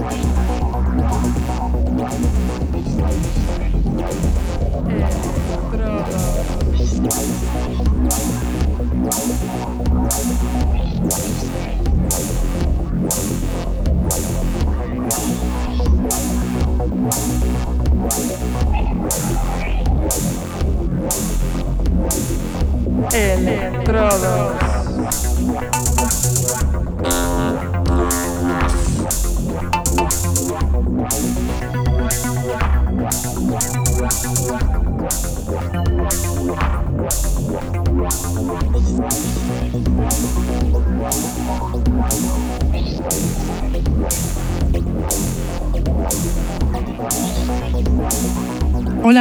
Estrada. Electrodos.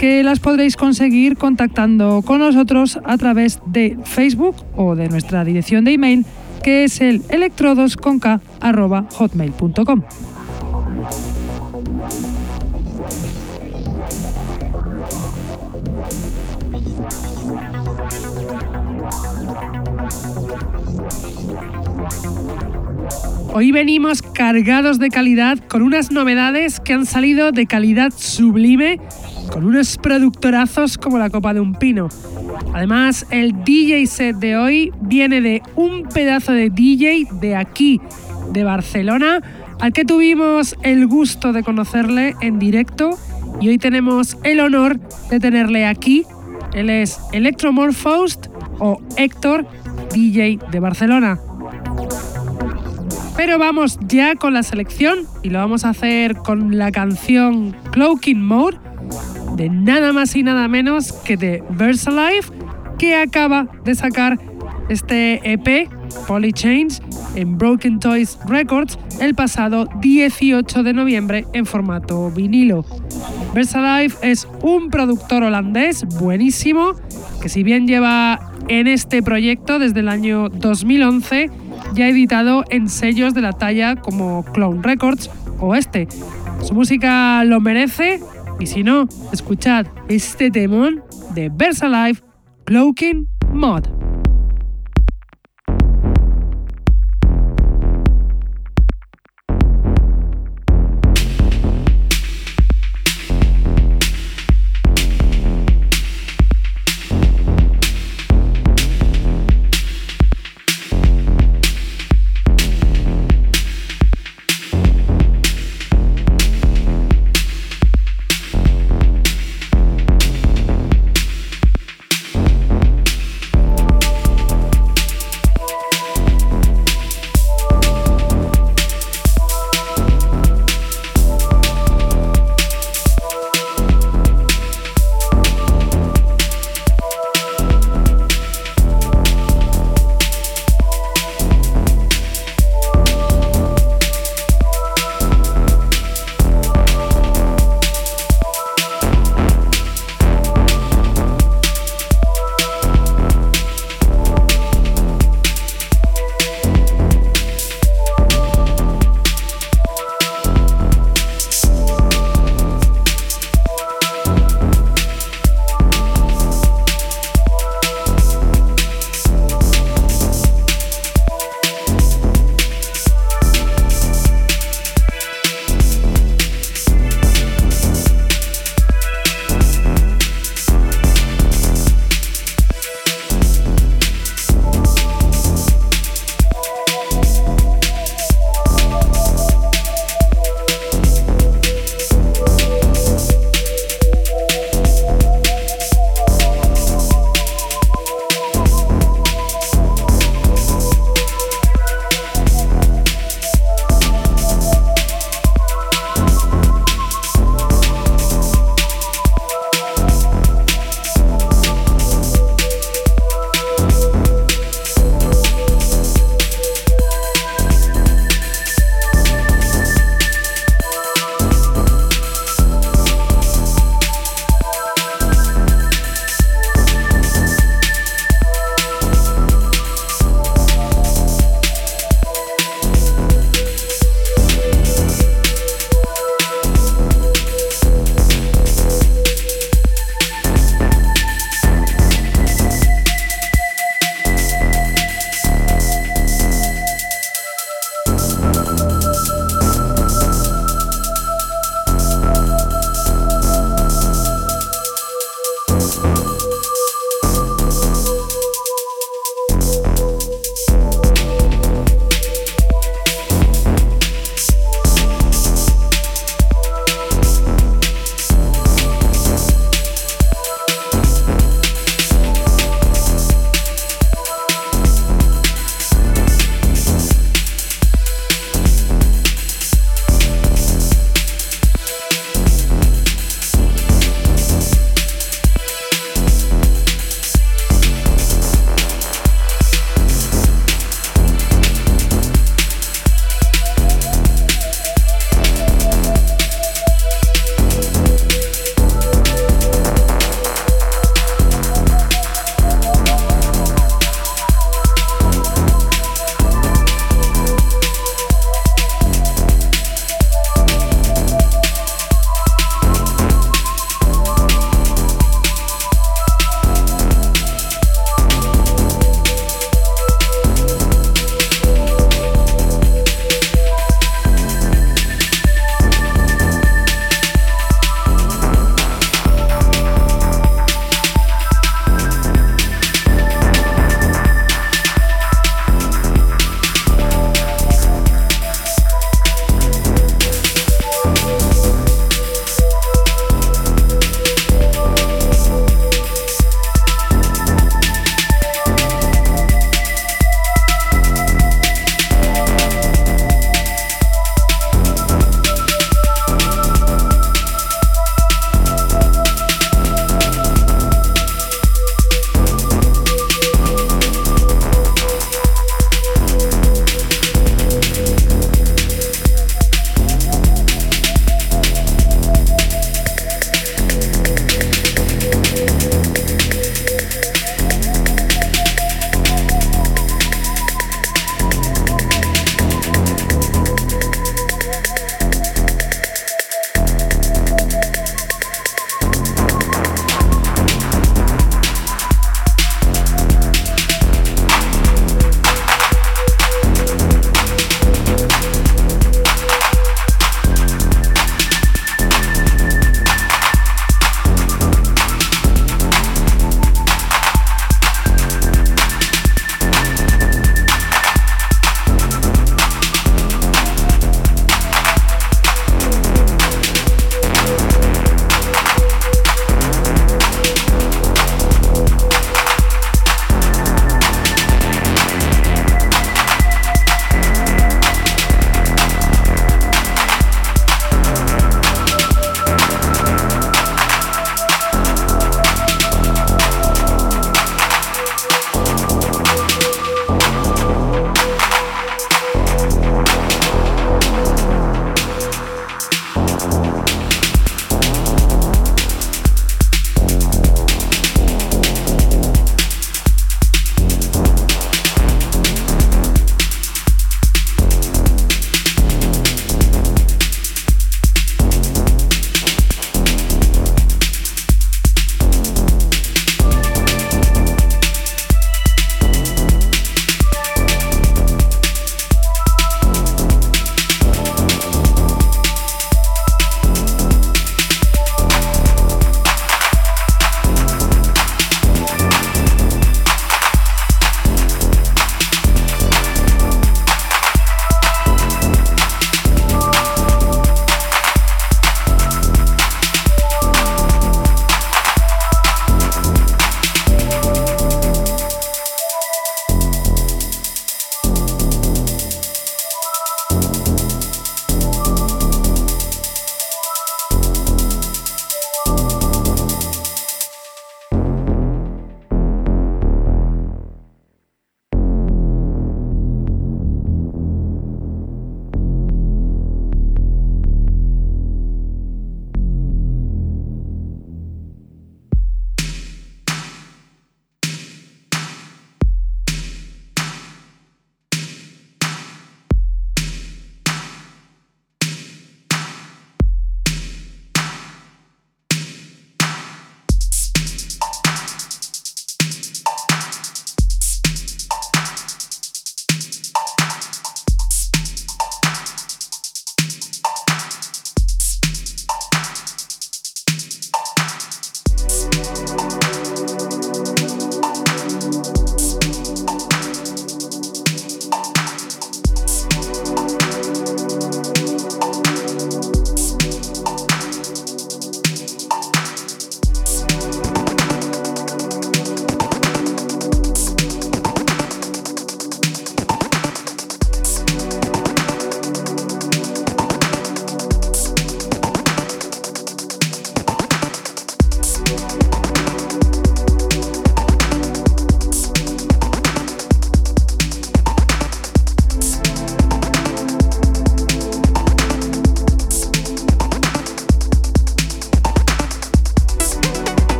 que las podréis conseguir contactando con nosotros a través de Facebook o de nuestra dirección de email que es el electrodosconk.hotmail.com. Hoy venimos cargados de calidad con unas novedades que han salido de calidad sublime con unos productorazos como la copa de un pino. Además, el DJ set de hoy viene de un pedazo de DJ de aquí, de Barcelona, al que tuvimos el gusto de conocerle en directo y hoy tenemos el honor de tenerle aquí. Él es Electromorphosed o Héctor, DJ de Barcelona. Pero vamos ya con la selección y lo vamos a hacer con la canción Cloaking Mode de nada más y nada menos que de Versalife, que acaba de sacar este EP, Polychange, en Broken Toys Records el pasado 18 de noviembre en formato vinilo. Versalife es un productor holandés buenísimo que si bien lleva en este proyecto desde el año 2011, ya editado en sellos de la talla como Clone Records o este. Su música lo merece y si no, escuchad este temón de Versalife Cloaking Mod.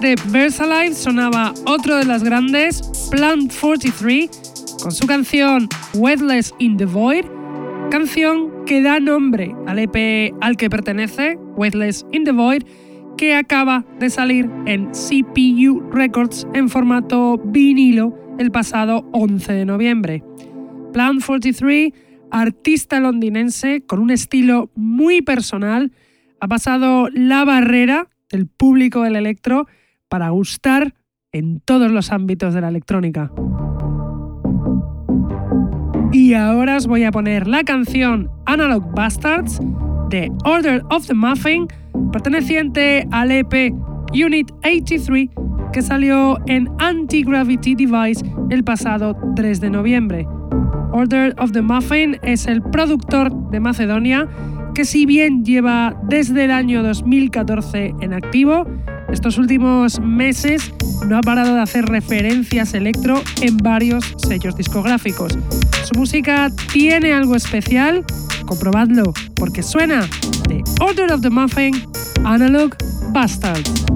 De Versalife sonaba otro de las grandes, Plant 43, con su canción Weathless in the Void, canción que da nombre al EP al que pertenece, Weathless in the Void, que acaba de salir en CPU Records en formato vinilo el pasado 11 de noviembre. Plant 43, artista londinense con un estilo muy personal, ha pasado la barrera del público del electro para gustar en todos los ámbitos de la electrónica. Y ahora os voy a poner la canción Analog Bastards de Order of the Muffin, perteneciente al EP Unit 83 que salió en Anti-Gravity Device el pasado 3 de noviembre. Order of the Muffin es el productor de Macedonia que si bien lleva desde el año 2014 en activo, estos últimos meses no ha parado de hacer referencias electro en varios sellos discográficos. Su música tiene algo especial, comprobadlo, porque suena de Order of the Muffin, Analog Bastards.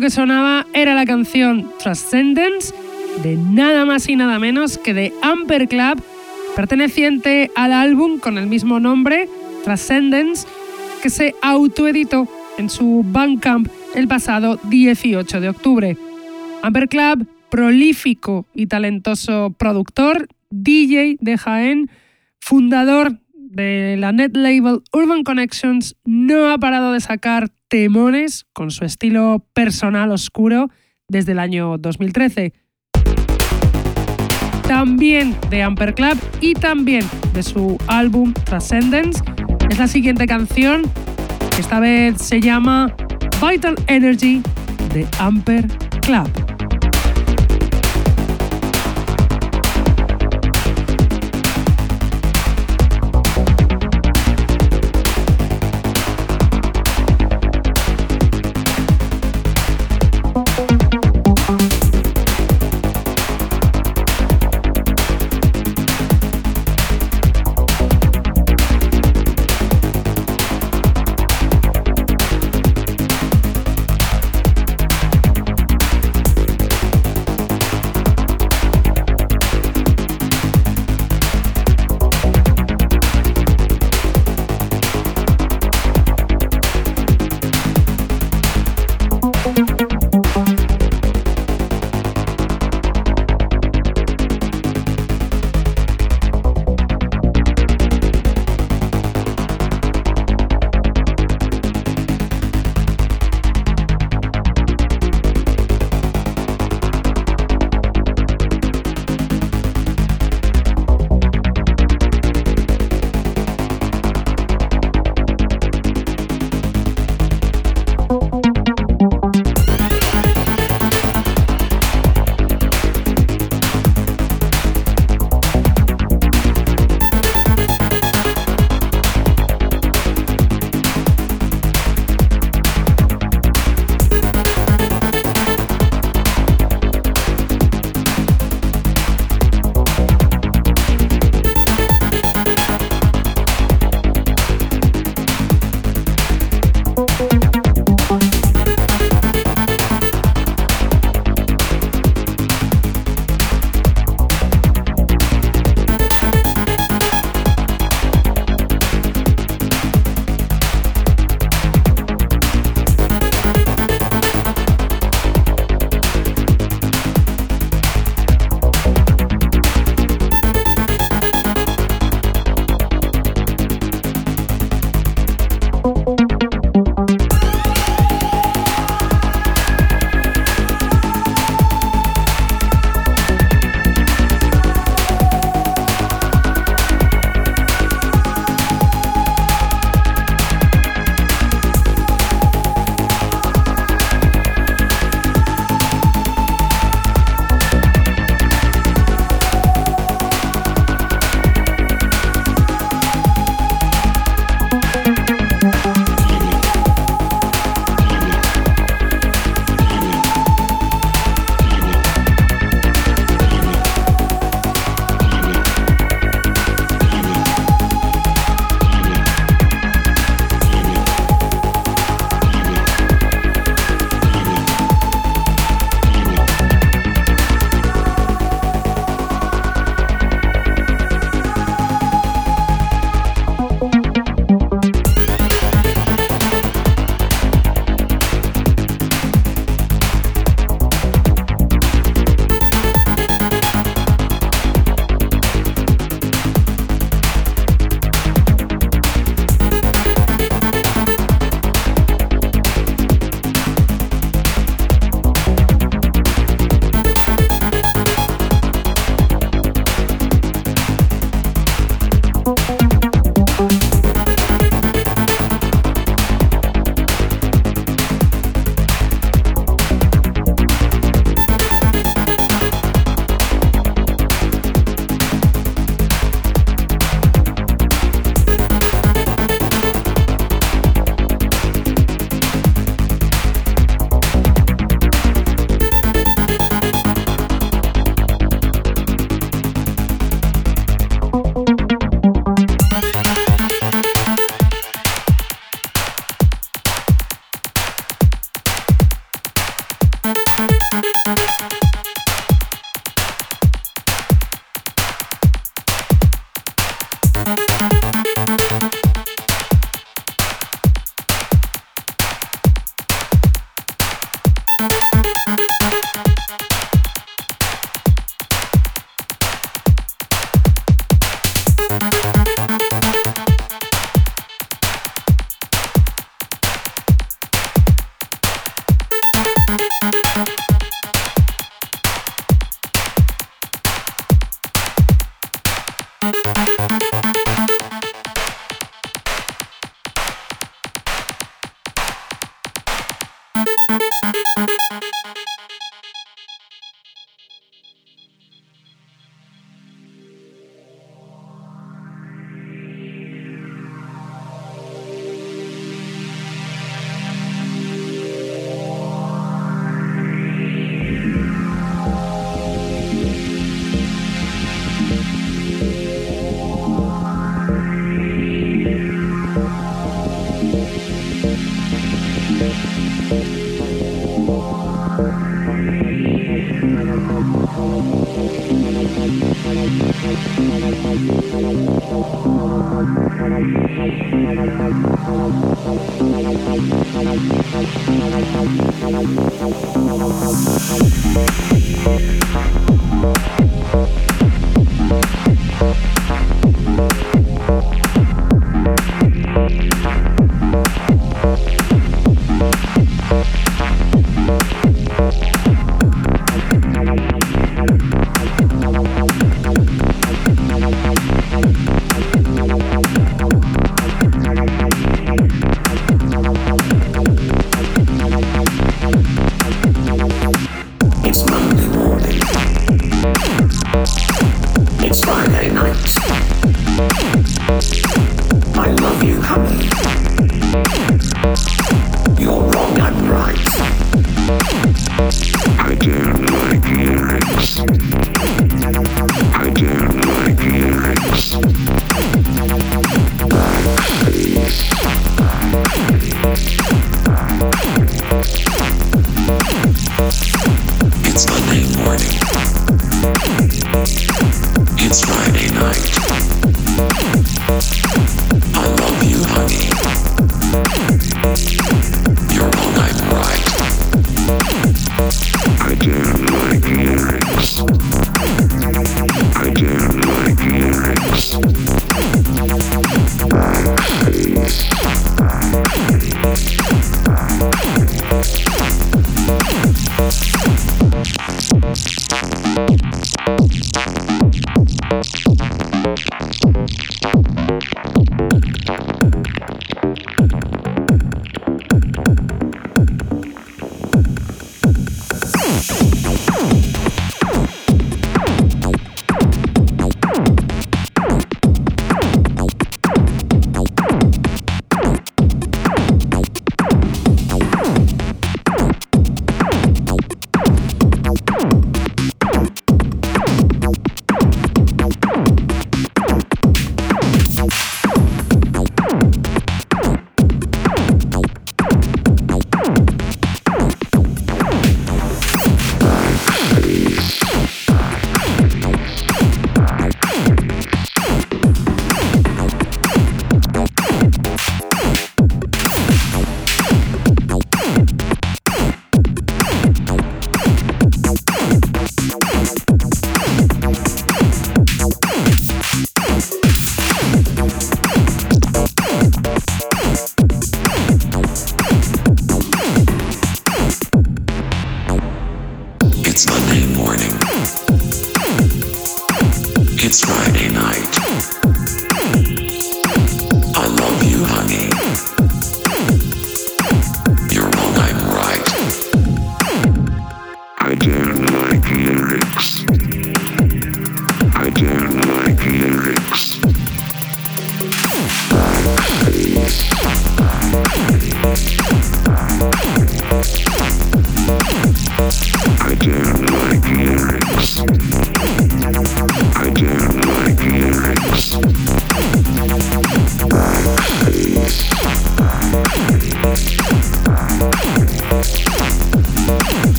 Que sonaba era la canción Transcendence de nada más y nada menos que de Amper Club, perteneciente al álbum con el mismo nombre, Transcendence, que se autoeditó en su Bandcamp el pasado 18 de octubre. Amber Club, prolífico y talentoso productor, DJ de Jaén, fundador de la net label Urban Connections, no ha parado de sacar temones con su estilo personal oscuro desde el año 2013. También de Amper Club y también de su álbum Transcendence es la siguiente canción, que esta vez se llama Vital Energy de Amper Club.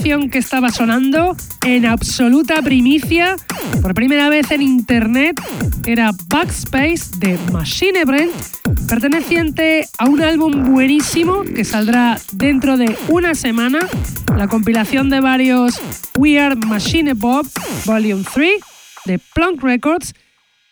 Que estaba sonando en absoluta primicia, por primera vez en internet, era Backspace de Machine Brand perteneciente a un álbum buenísimo que saldrá dentro de una semana, la compilación de varios We Are Machine Bob Volume 3 de Plunk Records,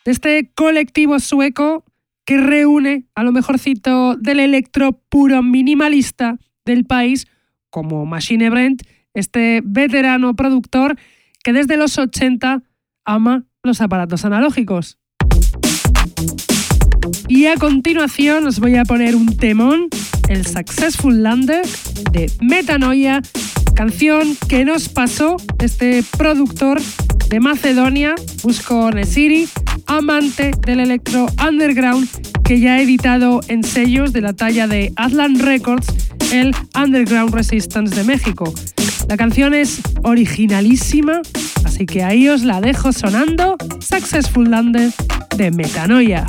de este colectivo sueco que reúne a lo mejorcito del electro puro minimalista del país, como Machine Brent, este veterano productor que desde los 80 ama los aparatos analógicos. Y a continuación os voy a poner un temón, el Successful Lander de Metanoia, canción que nos pasó este productor de Macedonia, Busco Nesiri, amante del electro underground que ya ha editado en sellos de la talla de Atlant Records el Underground Resistance de México. La canción es originalísima, así que ahí os la dejo sonando Successful Lander de Metanoia.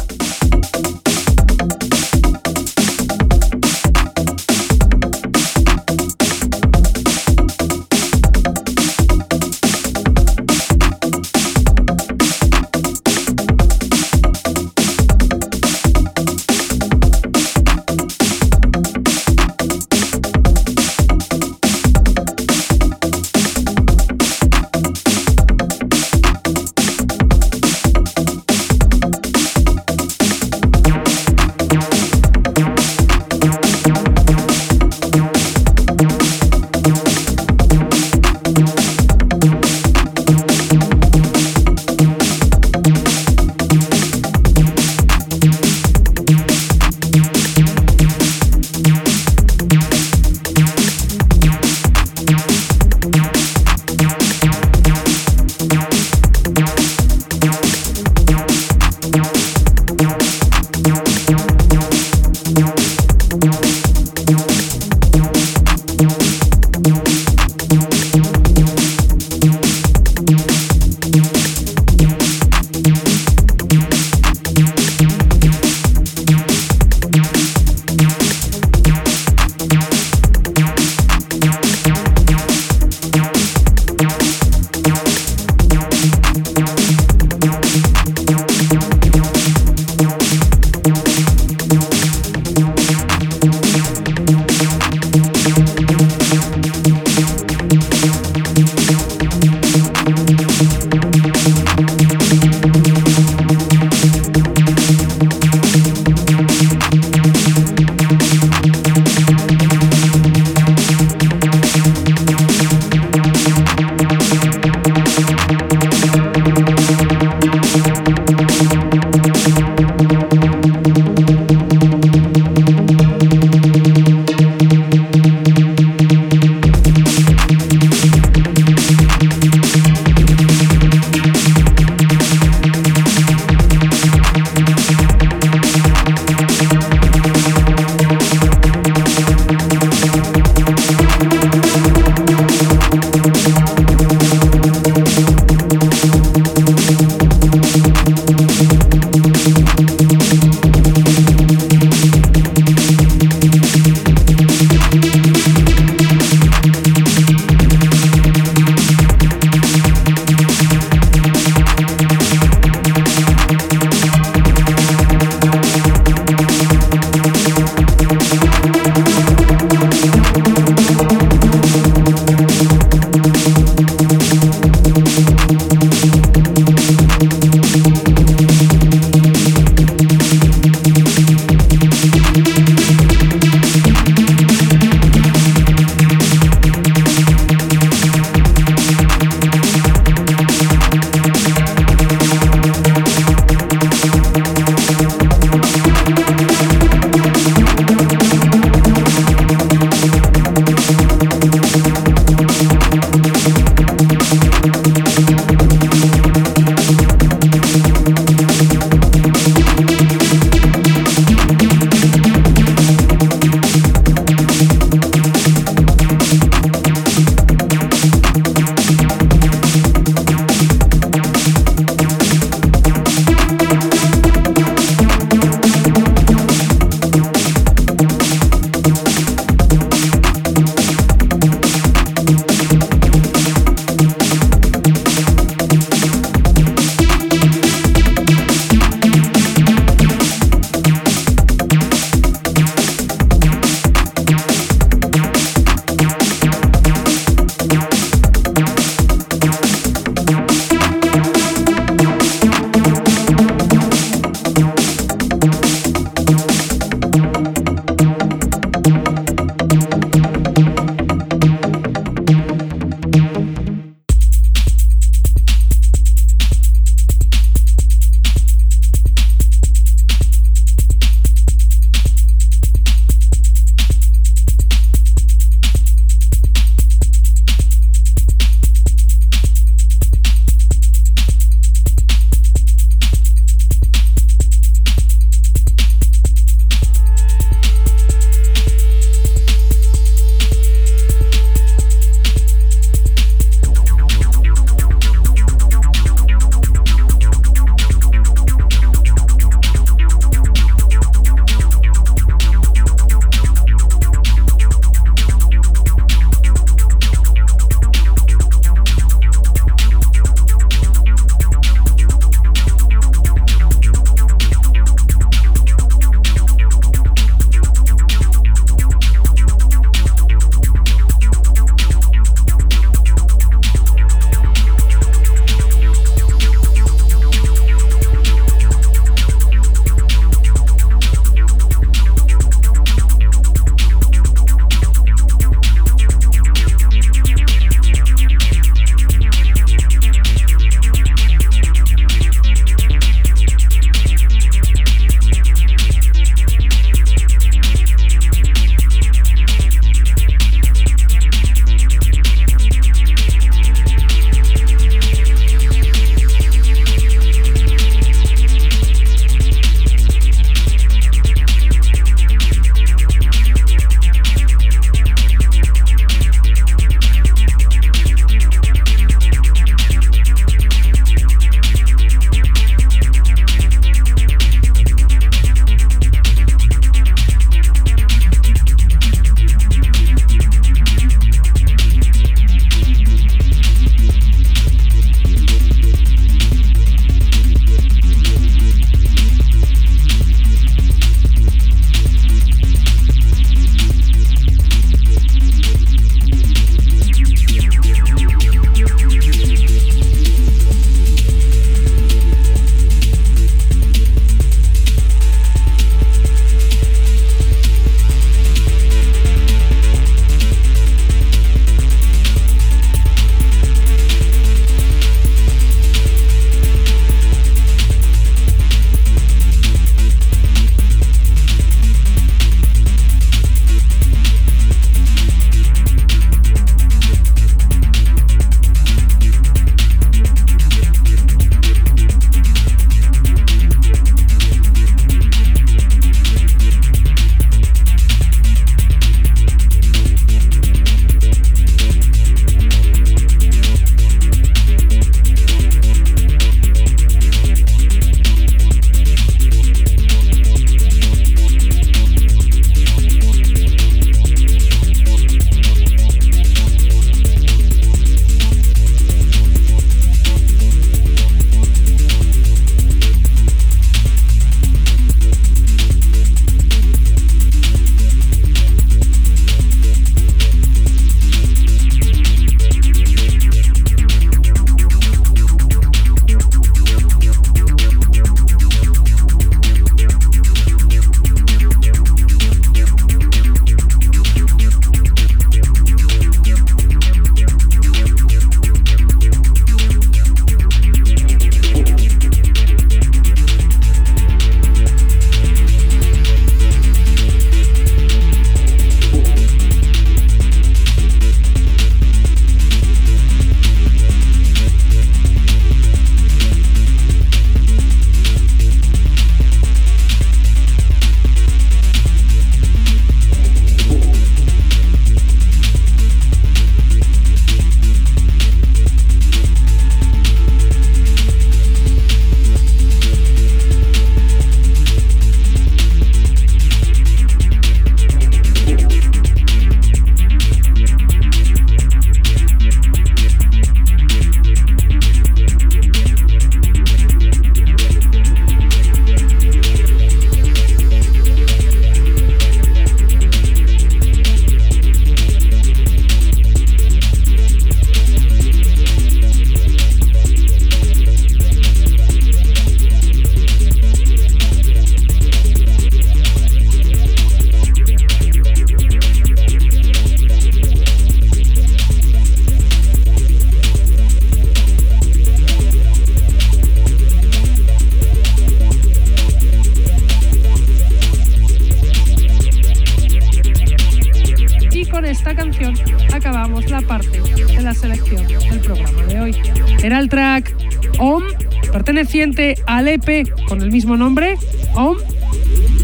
Nombre, OM,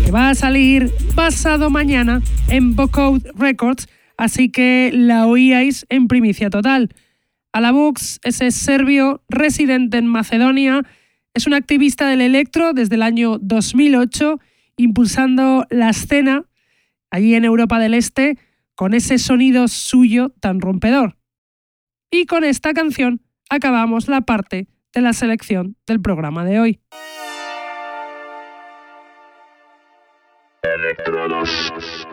que va a salir pasado mañana en Vocode Records, así que la oíais en primicia total. Alabux, ese serbio residente en Macedonia, es un activista del electro desde el año 2008, impulsando la escena allí en Europa del Este con ese sonido suyo tan rompedor. Y con esta canción acabamos la parte de la selección del programa de hoy. Electrodos.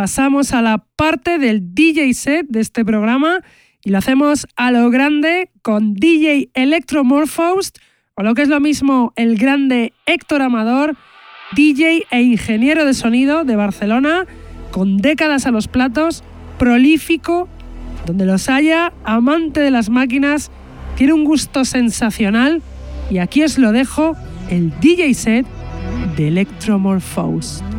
Pasamos a la parte del DJ set de este programa y lo hacemos a lo grande con DJ Electromorphosed o lo que es lo mismo el grande Héctor Amador, DJ e ingeniero de sonido de Barcelona, con décadas a los platos, prolífico, donde los haya, amante de las máquinas, tiene un gusto sensacional y aquí os lo dejo, el DJ set de Electromorphosed.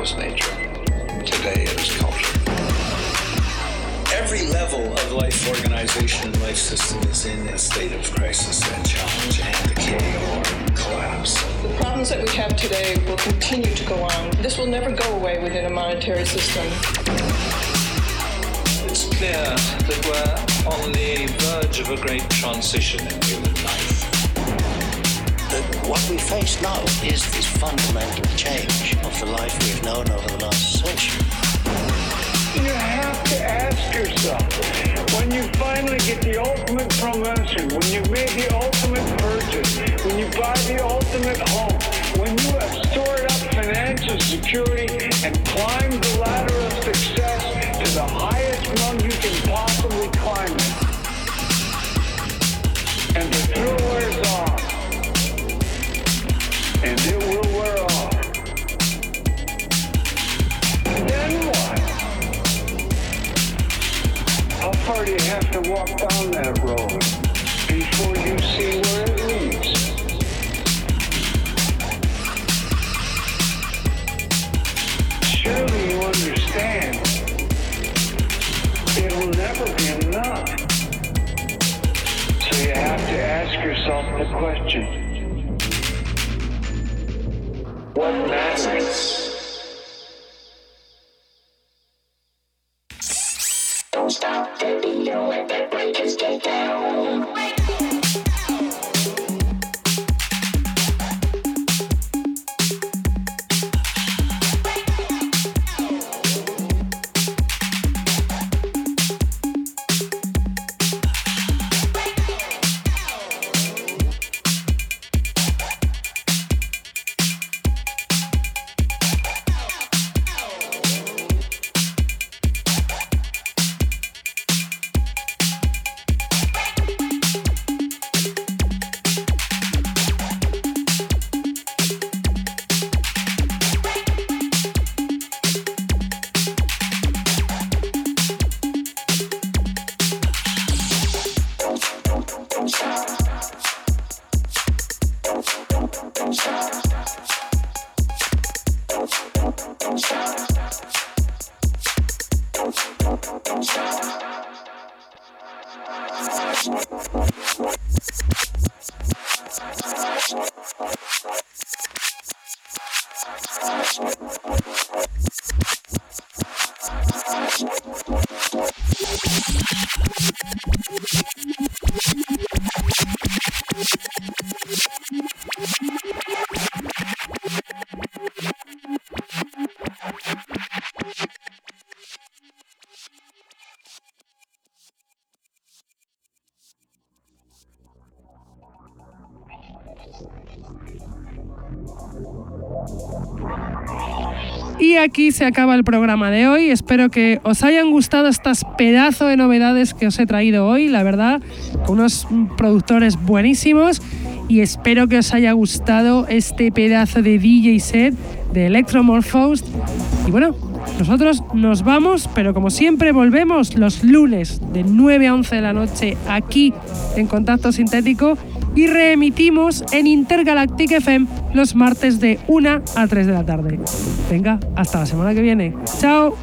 was nature. Today it is culture. Every level of life organization and life system is in a state of crisis and challenge and decay or collapse. The problems that we have today will continue to go on. This will never go away within a monetary system. It's clear that we're on the verge of a great transition in human life what we face now is this fundamental change of the life we've known over the last century. You have to ask yourself, when you finally get the ultimate promotion, when you made the ultimate purchase, when you buy the ultimate home, when you have stored up financial security and climbed the ladder of success, walked on that se acaba el programa de hoy. Espero que os hayan gustado estas pedazos de novedades que os he traído hoy, la verdad, con unos productores buenísimos. Y espero que os haya gustado este pedazo de DJ set de Electromorphosed. Y bueno, nosotros nos vamos, pero como siempre volvemos los lunes de 9 a 11 de la noche aquí en Contacto Sintético y reemitimos en Intergalactic FM los martes de 1 a 3 de la tarde. Venga, hasta la semana que viene. ¡Chao!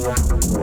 Wow.